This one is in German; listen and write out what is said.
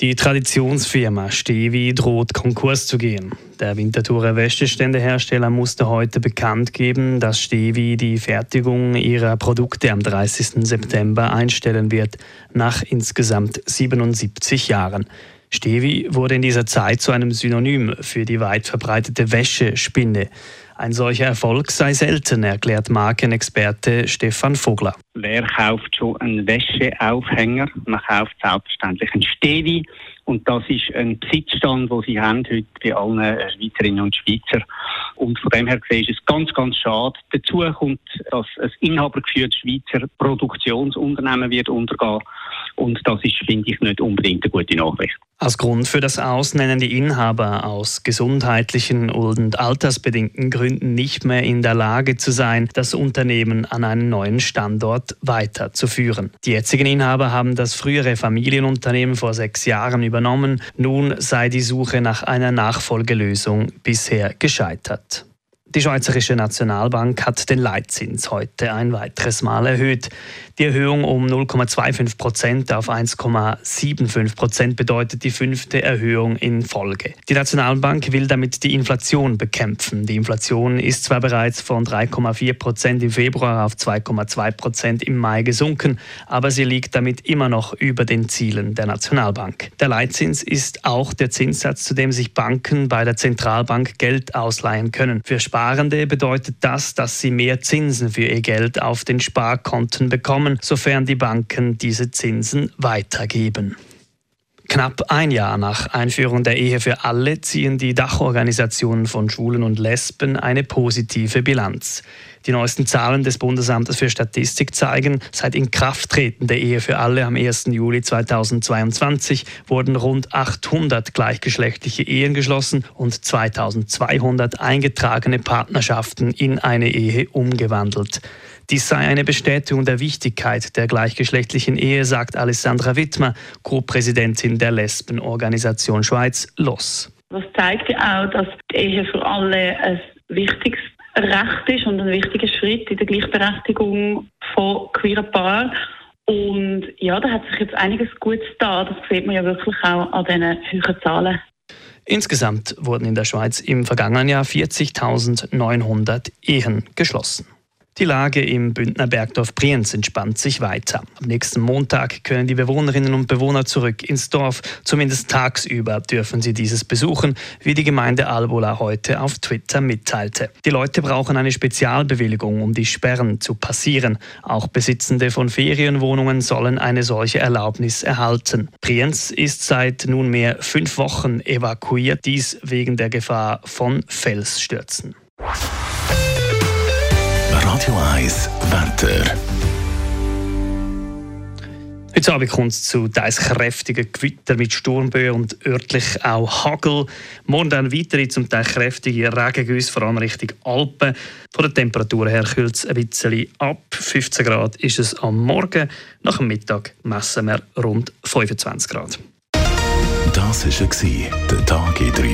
Die Traditionsfirma Stevi droht Konkurs zu gehen. Der Winterthurer Wäscheständehersteller musste heute bekannt geben, dass Stevi die Fertigung ihrer Produkte am 30. September einstellen wird, nach insgesamt 77 Jahren. Stevi wurde in dieser Zeit zu einem Synonym für die weit verbreitete Wäschespinne. Ein solcher Erfolg sei selten, erklärt Markenexperte Stefan Vogler. Wer kauft schon einen Wäscheaufhänger? Man kauft selbstverständlich einen Stevi. Und das ist ein Besitzstand, den sie haben heute bei allen Schweizerinnen und Schweizer. Und von dem her gesehen ist es ganz, ganz schade. Dazu kommt, dass ein inhabergeführtes Schweizer Produktionsunternehmen wird untergehen. Und das ist, finde ich, nicht unbedingt eine gute Nachricht. Als Grund für das Aus nennen die Inhaber aus gesundheitlichen und altersbedingten Gründen nicht mehr in der Lage zu sein, das Unternehmen an einen neuen Standort weiterzuführen. Die jetzigen Inhaber haben das frühere Familienunternehmen vor sechs Jahren übernommen. Nun sei die Suche nach einer Nachfolgelösung bisher gescheitert. Die Schweizerische Nationalbank hat den Leitzins heute ein weiteres Mal erhöht. Die Erhöhung um 0,25 Prozent auf 1,75 Prozent bedeutet die fünfte Erhöhung in Folge. Die Nationalbank will damit die Inflation bekämpfen. Die Inflation ist zwar bereits von 3,4 Prozent im Februar auf 2,2 Prozent im Mai gesunken, aber sie liegt damit immer noch über den Zielen der Nationalbank. Der Leitzins ist auch der Zinssatz, zu dem sich Banken bei der Zentralbank Geld ausleihen können. Für Sparende bedeutet das, dass sie mehr Zinsen für ihr Geld auf den Sparkonten bekommen sofern die Banken diese Zinsen weitergeben. Knapp ein Jahr nach Einführung der Ehe für alle ziehen die Dachorganisationen von Schwulen und Lesben eine positive Bilanz. Die neuesten Zahlen des Bundesamtes für Statistik zeigen, seit Inkrafttreten der Ehe für alle am 1. Juli 2022 wurden rund 800 gleichgeschlechtliche Ehen geschlossen und 2200 eingetragene Partnerschaften in eine Ehe umgewandelt. Dies sei eine Bestätigung der Wichtigkeit der gleichgeschlechtlichen Ehe, sagt Alessandra Wittmer, Co-Präsidentin der Lesbenorganisation Schweiz, LOS. Das zeigt ja auch, dass die Ehe für alle ein wichtiges Recht ist und ein wichtiger Schritt in der Gleichberechtigung von queeren Paaren. Und ja, da hat sich jetzt einiges Gutes da. Das sieht man ja wirklich auch an diesen hohen Zahlen. Insgesamt wurden in der Schweiz im vergangenen Jahr 40.900 Ehen geschlossen. Die Lage im Bündner Bergdorf Brienz entspannt sich weiter. Am nächsten Montag können die Bewohnerinnen und Bewohner zurück ins Dorf. Zumindest tagsüber dürfen sie dieses besuchen, wie die Gemeinde Albola heute auf Twitter mitteilte. Die Leute brauchen eine Spezialbewilligung, um die Sperren zu passieren. Auch Besitzende von Ferienwohnungen sollen eine solche Erlaubnis erhalten. Brienz ist seit nunmehr fünf Wochen evakuiert, dies wegen der Gefahr von Felsstürzen. Radio 1 Wetter. Heute Abend kommt es zu teils kräftigen Gewitter mit Sturmböen und örtlich auch Hagel. Morgen dann weitere zum Teil kräftige Regengüsse, vor allem Richtung Alpen. Von der Temperatur her kühlt es ein bisschen ab. 15 Grad ist es am Morgen. Nach dem Mittag messen wir rund 25 Grad. Das war der Tag in 3